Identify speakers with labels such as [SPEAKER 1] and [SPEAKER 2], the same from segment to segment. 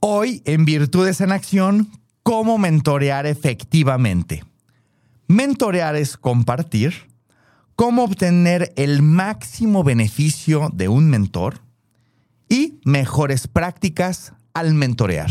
[SPEAKER 1] Hoy, en Virtudes en Acción, cómo mentorear efectivamente. Mentorear es compartir, cómo obtener el máximo beneficio de un mentor y mejores prácticas al mentorear.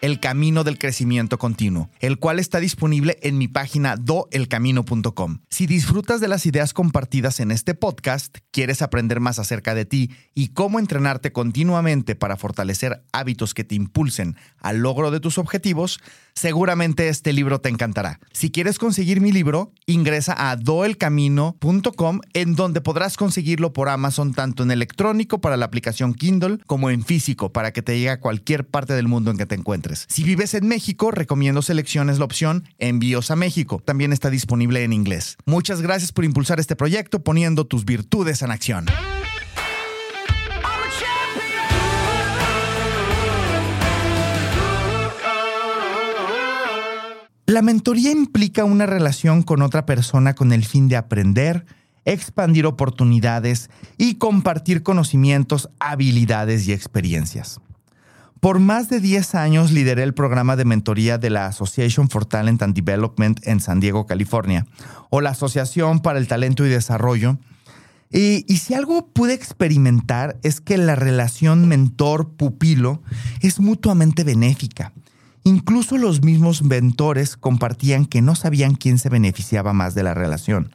[SPEAKER 1] el Camino del Crecimiento Continuo, el cual está disponible en mi página doelcamino.com. Si disfrutas de las ideas compartidas en este podcast, quieres aprender más acerca de ti y cómo entrenarte continuamente para fortalecer hábitos que te impulsen al logro de tus objetivos, seguramente este libro te encantará. Si quieres conseguir mi libro, ingresa a doelcamino.com en donde podrás conseguirlo por Amazon tanto en electrónico para la aplicación Kindle como en físico para que te llegue a cualquier parte del mundo en que te encuentres. Si vives en México, recomiendo selecciones la opción Envíos a México. También está disponible en inglés. Muchas gracias por impulsar este proyecto poniendo tus virtudes en acción. La mentoría implica una relación con otra persona con el fin de aprender, expandir oportunidades y compartir conocimientos, habilidades y experiencias. Por más de 10 años lideré el programa de mentoría de la Association for Talent and Development en San Diego, California, o la Asociación para el Talento y Desarrollo. Y, si algo pude experimentar es que la relación mentor-pupilo es mutuamente benéfica. Incluso los mismos mentores compartían que no sabían quién se beneficiaba más de la relación.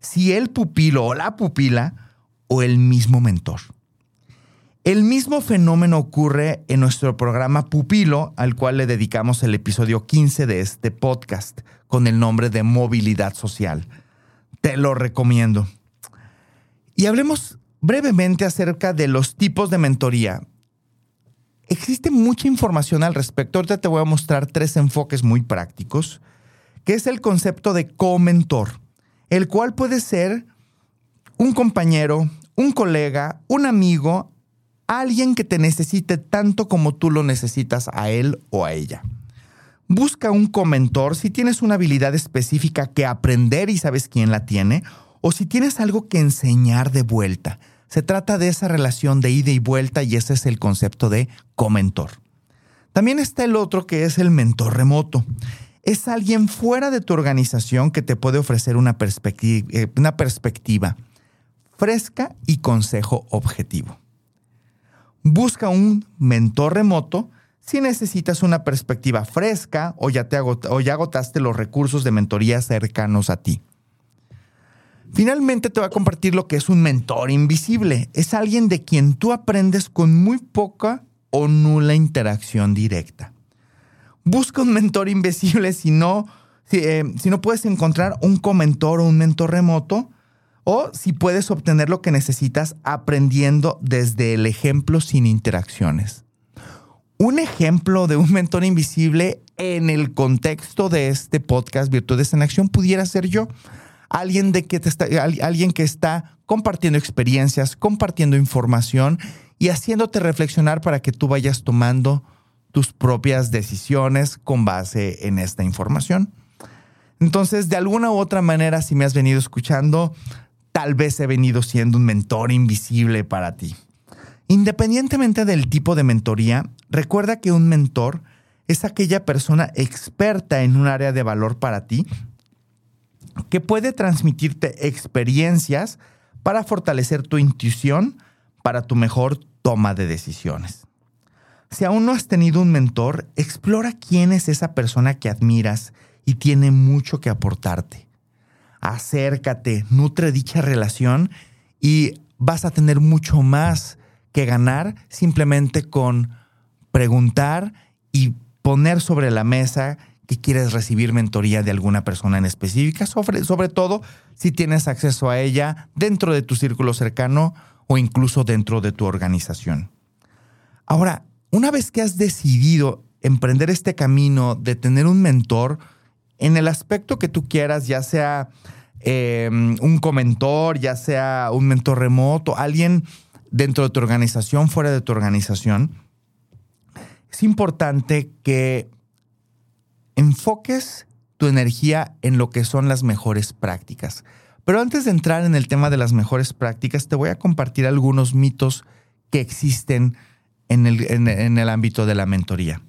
[SPEAKER 1] Si el pupilo o la pupila o el mismo mentor. El mismo fenómeno ocurre en nuestro programa Pupilo, al cual le dedicamos el episodio 15 de este podcast, con el nombre de Movilidad Social. Te lo recomiendo. Y hablemos brevemente acerca de los tipos de mentoría. Existe mucha información al respecto. Ahorita te voy a mostrar tres enfoques muy prácticos, que es el concepto de co-mentor, el cual puede ser un compañero, un colega, un amigo, alguien que te necesite tanto como tú lo necesitas a él o a ella. Busca un comentor si tienes una habilidad específica que aprender y sabes quién la tiene, o si tienes algo que enseñar de vuelta. Se trata de esa relación de ida y vuelta y ese es el concepto de comentor. También está el otro que es el mentor remoto. Es alguien fuera de tu organización que te puede ofrecer una, eh, perspectiva fresca y consejo objetivo. Busca un mentor remoto si necesitas una perspectiva fresca o ya, te o ya agotaste los recursos de mentoría cercanos a ti. Finalmente te voy a compartir lo que es un mentor invisible. Es alguien de quien tú aprendes con muy poca o nula interacción directa. Busca un mentor invisible si no, si, eh, si no puedes encontrar un comentor o un mentor remoto o si puedes obtener lo que necesitas aprendiendo desde el ejemplo sin interacciones. Un ejemplo de un mentor invisible en el contexto de este podcast Virtudes en Acción pudiera ser yo. Alguien, de que está, alguien que está compartiendo experiencias, compartiendo información y haciéndote reflexionar para que tú vayas tomando tus propias decisiones con base en esta información. Entonces, de alguna u otra manera, si me has venido escuchando, tal vez he venido siendo un mentor invisible para ti. Independientemente del tipo de mentoría, recuerda que un mentor es aquella persona experta en un área de valor para ti que puede transmitirte experiencias para fortalecer tu intuición para tu mejor toma de decisiones. Si aún no has tenido un mentor, explora quién es esa persona que admiras y tiene mucho que aportarte acércate, nutre dicha relación y vas a tener mucho más que ganar simplemente con preguntar y poner sobre la mesa que quieres recibir mentoría de alguna persona en específica, sobre, todo si tienes acceso a ella dentro de tu círculo cercano o incluso dentro de tu organización. Ahora, una vez que has decidido emprender este camino de tener un mentor, en el aspecto que tú quieras, ya sea em, un comentor, ya sea un mentor remoto, alguien dentro de tu organización, fuera de tu organización, es importante que enfoques tu energía en lo que son las mejores prácticas. Pero antes de entrar en el tema de las mejores prácticas, te voy a compartir algunos mitos que existen en el, ámbito de la mentoría.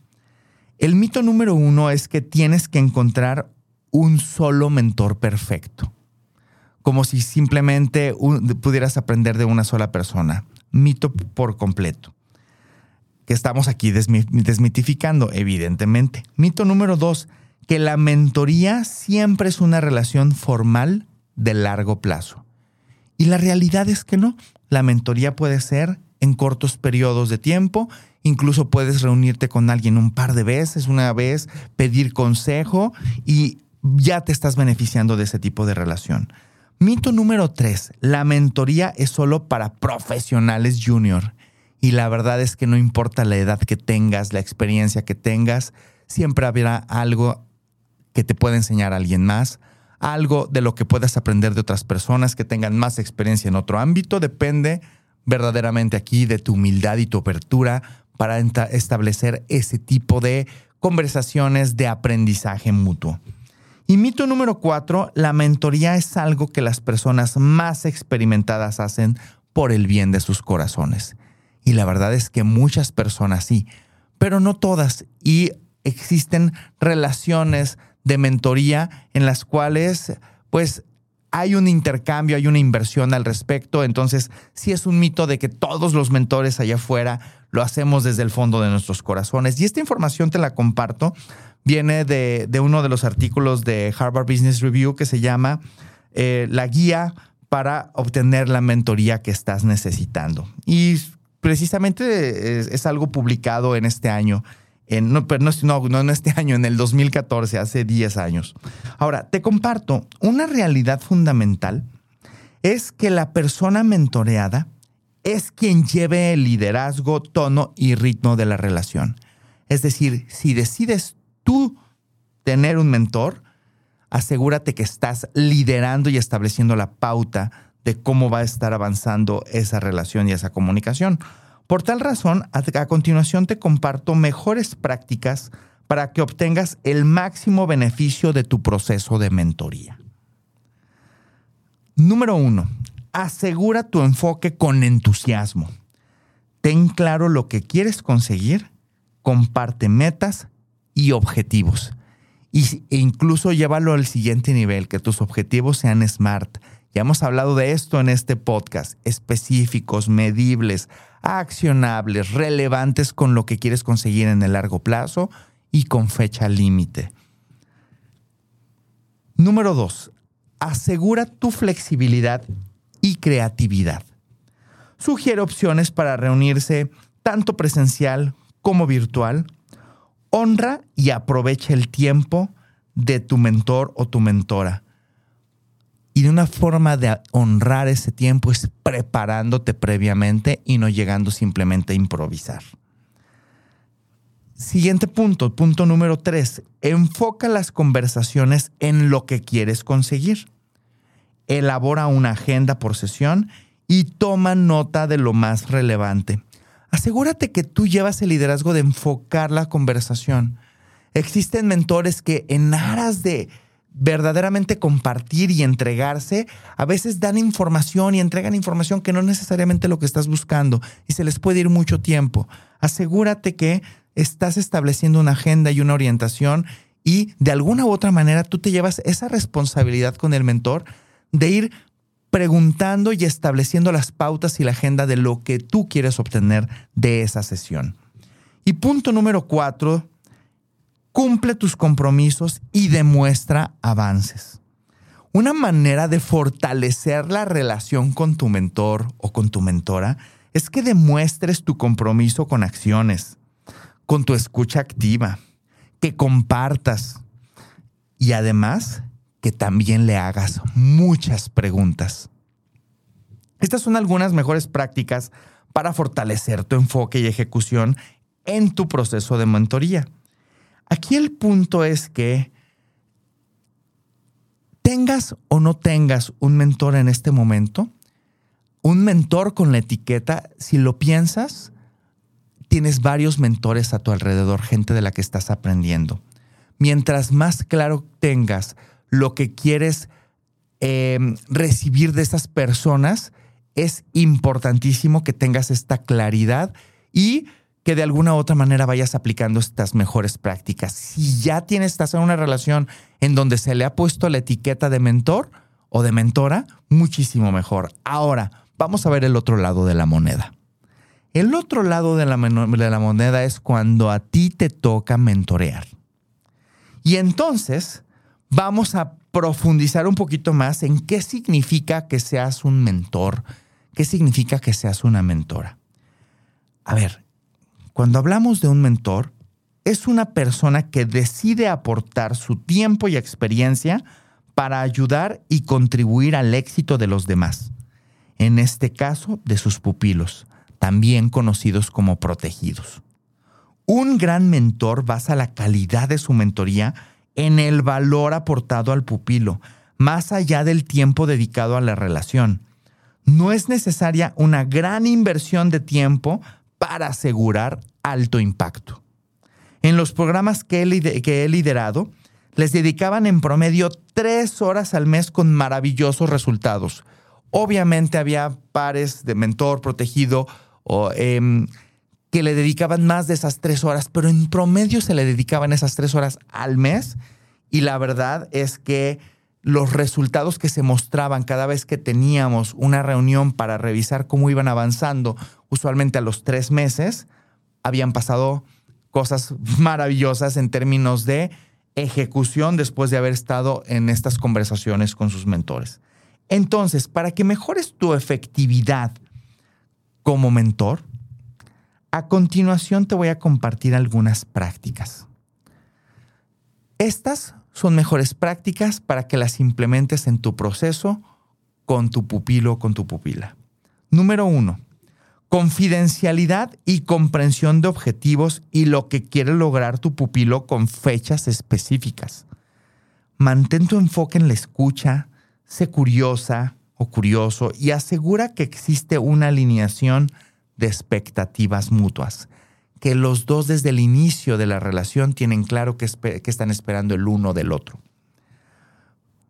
[SPEAKER 1] El mito número uno es que tienes que encontrar un solo mentor perfecto, como si simplemente pudieras aprender de una sola persona. Mito por completo. Que estamos aquí desmitificando, evidentemente. Mito número dos, que la mentoría siempre es una relación formal de largo plazo. Y la realidad es que no. La mentoría puede ser en cortos periodos de tiempo. Incluso puedes reunirte con alguien un par de veces, una vez, pedir consejo y ya te estás beneficiando de ese tipo de relación. Mito número tres, la mentoría es solo para profesionales junior. Y la verdad es que no importa la edad que tengas, la experiencia que tengas, siempre habrá algo que te pueda enseñar alguien más, algo de lo que puedas aprender de otras personas que tengan más experiencia en otro ámbito. Depende verdaderamente aquí de tu humildad y tu apertura para establecer ese tipo de conversaciones de aprendizaje mutuo. Y mito número cuatro, la mentoría es algo que las personas más experimentadas hacen por el bien de sus corazones. Y la verdad es que muchas personas sí, pero no todas. Y existen relaciones de mentoría en las cuales pues hay un intercambio, hay una inversión al respecto. Entonces, sí es un mito de que todos los mentores allá afuera lo hacemos desde el fondo de nuestros corazones. Y esta información te la comparto. Viene de, uno de los artículos de Harvard Business Review que se llama eh, La guía para obtener la mentoría que estás necesitando. Y precisamente es algo publicado en este año no, pero no, no, en este año, en el 2014, hace 10 años. Ahora, te comparto, una realidad fundamental es que la persona mentoreada es quien lleve el liderazgo, tono y ritmo de la relación. Es decir, si decides tú tener un mentor, asegúrate que estás liderando y estableciendo la pauta de cómo va a estar avanzando esa relación y esa comunicación. Por tal razón, a, continuación te comparto mejores prácticas para que obtengas el máximo beneficio de tu proceso de mentoría. Número uno, asegura tu enfoque con entusiasmo. Ten claro lo que quieres conseguir, comparte metas y objetivos. e incluso llévalo al siguiente nivel, que tus objetivos sean SMART. Ya hemos hablado de esto en este podcast, específicos, medibles, accionables, relevantes con lo que quieres conseguir en el largo plazo y con fecha límite. Número dos, asegura tu flexibilidad y creatividad. Sugiere opciones para reunirse tanto presencial como virtual. Honra y aprovecha el tiempo de tu mentor o tu mentora una forma de honrar ese tiempo es preparándote previamente y no llegando simplemente a improvisar. Siguiente punto, punto número tres. Enfoca las conversaciones en lo que quieres conseguir. Elabora una agenda por sesión y toma nota de lo más relevante. Asegúrate que tú llevas el liderazgo de enfocar la conversación. Existen mentores que en aras de verdaderamente compartir y entregarse, a veces dan información y entregan información que no necesariamente lo que estás buscando y se les puede ir mucho tiempo. Asegúrate que estás estableciendo una agenda y una orientación y de alguna u otra manera tú te llevas esa responsabilidad con el mentor de ir preguntando y estableciendo las pautas y la agenda de lo que tú quieres obtener de esa sesión. Y punto número cuatro, cumple tus compromisos y demuestra avances. Una manera de fortalecer la relación con tu mentor o con tu mentora es que demuestres tu compromiso con acciones, con tu escucha activa, que compartas y además que también le hagas muchas preguntas. Estas son algunas mejores prácticas para fortalecer tu enfoque y ejecución en tu proceso de mentoría. Aquí el punto es que tengas o no tengas un mentor en este momento, un mentor con la etiqueta, si lo piensas, tienes varios mentores a tu alrededor, gente de la que estás aprendiendo. Mientras más claro tengas lo que quieres em, recibir de esas personas, es importantísimo que tengas esta claridad y que de alguna u otra manera vayas aplicando estas mejores prácticas. Si ya tienes, estás en una relación en donde se le ha puesto la etiqueta de mentor o de mentora, muchísimo mejor. Ahora, vamos a ver el otro lado de la moneda. El otro lado de la, de la moneda es cuando a ti te toca mentorear. Y entonces vamos a profundizar un poquito más en qué significa que seas un mentor, qué significa que seas una mentora. A ver, cuando hablamos de un mentor, es una persona que decide aportar su tiempo y experiencia para ayudar y contribuir al éxito de los demás. En este caso, de sus pupilos, también conocidos como protegidos. Un gran mentor basa la calidad de su mentoría en el valor aportado al pupilo, más allá del tiempo dedicado a la relación. No es necesaria una gran inversión de tiempo para asegurar alto impacto. En los programas que he, liderado, les dedicaban en promedio tres horas al mes con maravillosos resultados. Obviamente había pares de mentor protegido o, em, que le dedicaban más de esas tres horas, pero en promedio se le dedicaban esas tres horas al mes y la verdad es que los resultados que se mostraban cada vez que teníamos una reunión para revisar cómo iban avanzando, usualmente a los tres meses, habían pasado cosas maravillosas en términos de ejecución después de haber estado en estas conversaciones con sus mentores. Entonces, para que mejores tu efectividad como mentor, a continuación te voy a compartir algunas prácticas. Estas son mejores prácticas para que las implementes en tu proceso con tu pupilo o con tu pupila. Número uno, confidencialidad y comprensión de objetivos y lo que quiere lograr tu pupilo con fechas específicas. Mantén tu enfoque en la escucha, sé curiosa, o curioso y asegura que existe una alineación de expectativas mutuas, que los dos desde el inicio de la relación tienen claro que, están esperando el uno del otro.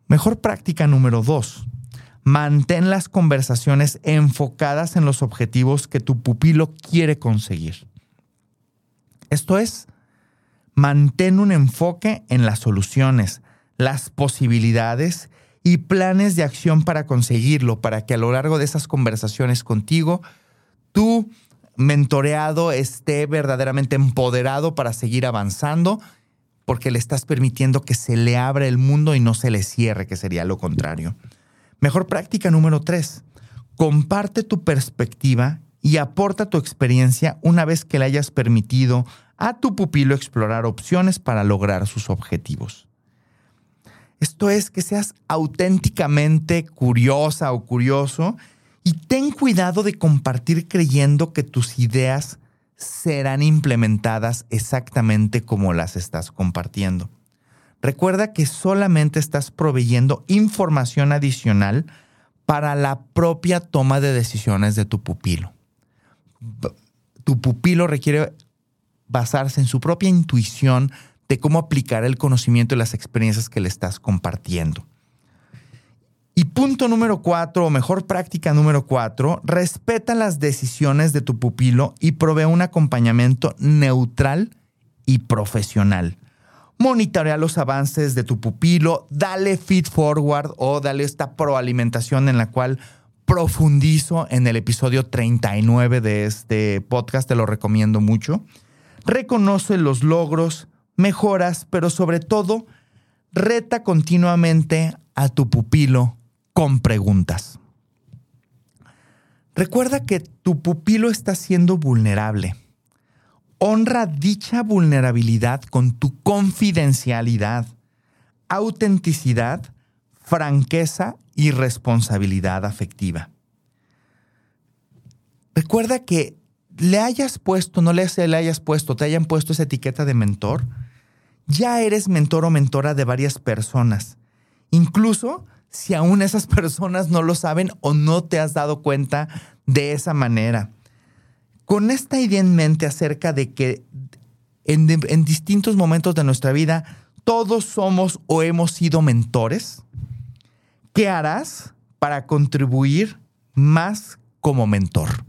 [SPEAKER 1] Mejor práctica número dos. Mantén las conversaciones enfocadas en los objetivos que tu pupilo quiere conseguir. Esto es, mantén un enfoque en las soluciones, las posibilidades y planes de acción para conseguirlo, para que a lo largo de esas conversaciones contigo, tu mentoreado esté verdaderamente empoderado para seguir avanzando, porque le estás permitiendo que se le abra el mundo y no se le cierre, que sería lo contrario. Mejor práctica número tres, comparte tu perspectiva y aporta tu experiencia una vez que le hayas permitido a tu pupilo explorar opciones para lograr sus objetivos. Esto es que seas auténticamente curiosa o curioso y ten cuidado de compartir creyendo que tus ideas serán implementadas exactamente como las estás compartiendo. Recuerda que solamente estás proveyendo información adicional para la propia toma de decisiones de tu pupilo. Tu pupilo requiere basarse en su propia intuición de cómo aplicar el conocimiento y las experiencias que le estás compartiendo. Y punto número cuatro, o mejor práctica número cuatro, respeta las decisiones de tu pupilo y provee un acompañamiento neutral y profesional. Monitorea los avances de tu pupilo, dale feed forward o dale esta proalimentación en la cual profundizo en el episodio 39 de este podcast, te lo recomiendo mucho. Reconoce los logros, mejoras, pero sobre todo, reta continuamente a tu pupilo con preguntas. Recuerda que tu pupilo está siendo vulnerable. Honra dicha vulnerabilidad con tu confidencialidad, autenticidad, franqueza y responsabilidad afectiva. Recuerda que le hayas puesto, no le hayas puesto, te hayan puesto esa etiqueta de mentor, ya eres mentor o mentora de varias personas incluso si aún esas personas no lo saben o no te has dado cuenta de esa manera. Con esta idea en mente acerca de que en, en distintos momentos de nuestra vida todos somos o hemos sido mentores, ¿qué harás para contribuir más como mentor?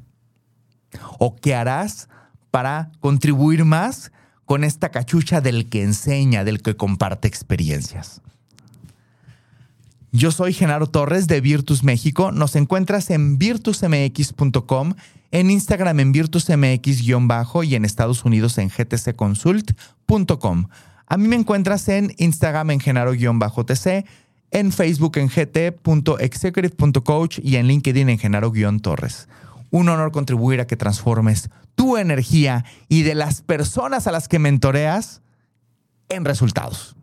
[SPEAKER 1] ¿O qué harás para contribuir más con esta cachucha del que enseña, del que comparte experiencias? Yo soy Genaro Torres de Virtus México. Nos encuentras en virtusmx.com, en Instagram en virtusmx-bajo y en Estados Unidos en gtcconsult.com. A mí me encuentras en Instagram en Genaro-TC, en Facebook en gt.executive.coach y en LinkedIn en Genaro-Torres. Un honor contribuir a que transformes tu energía y de las personas a las que mentoreas en resultados.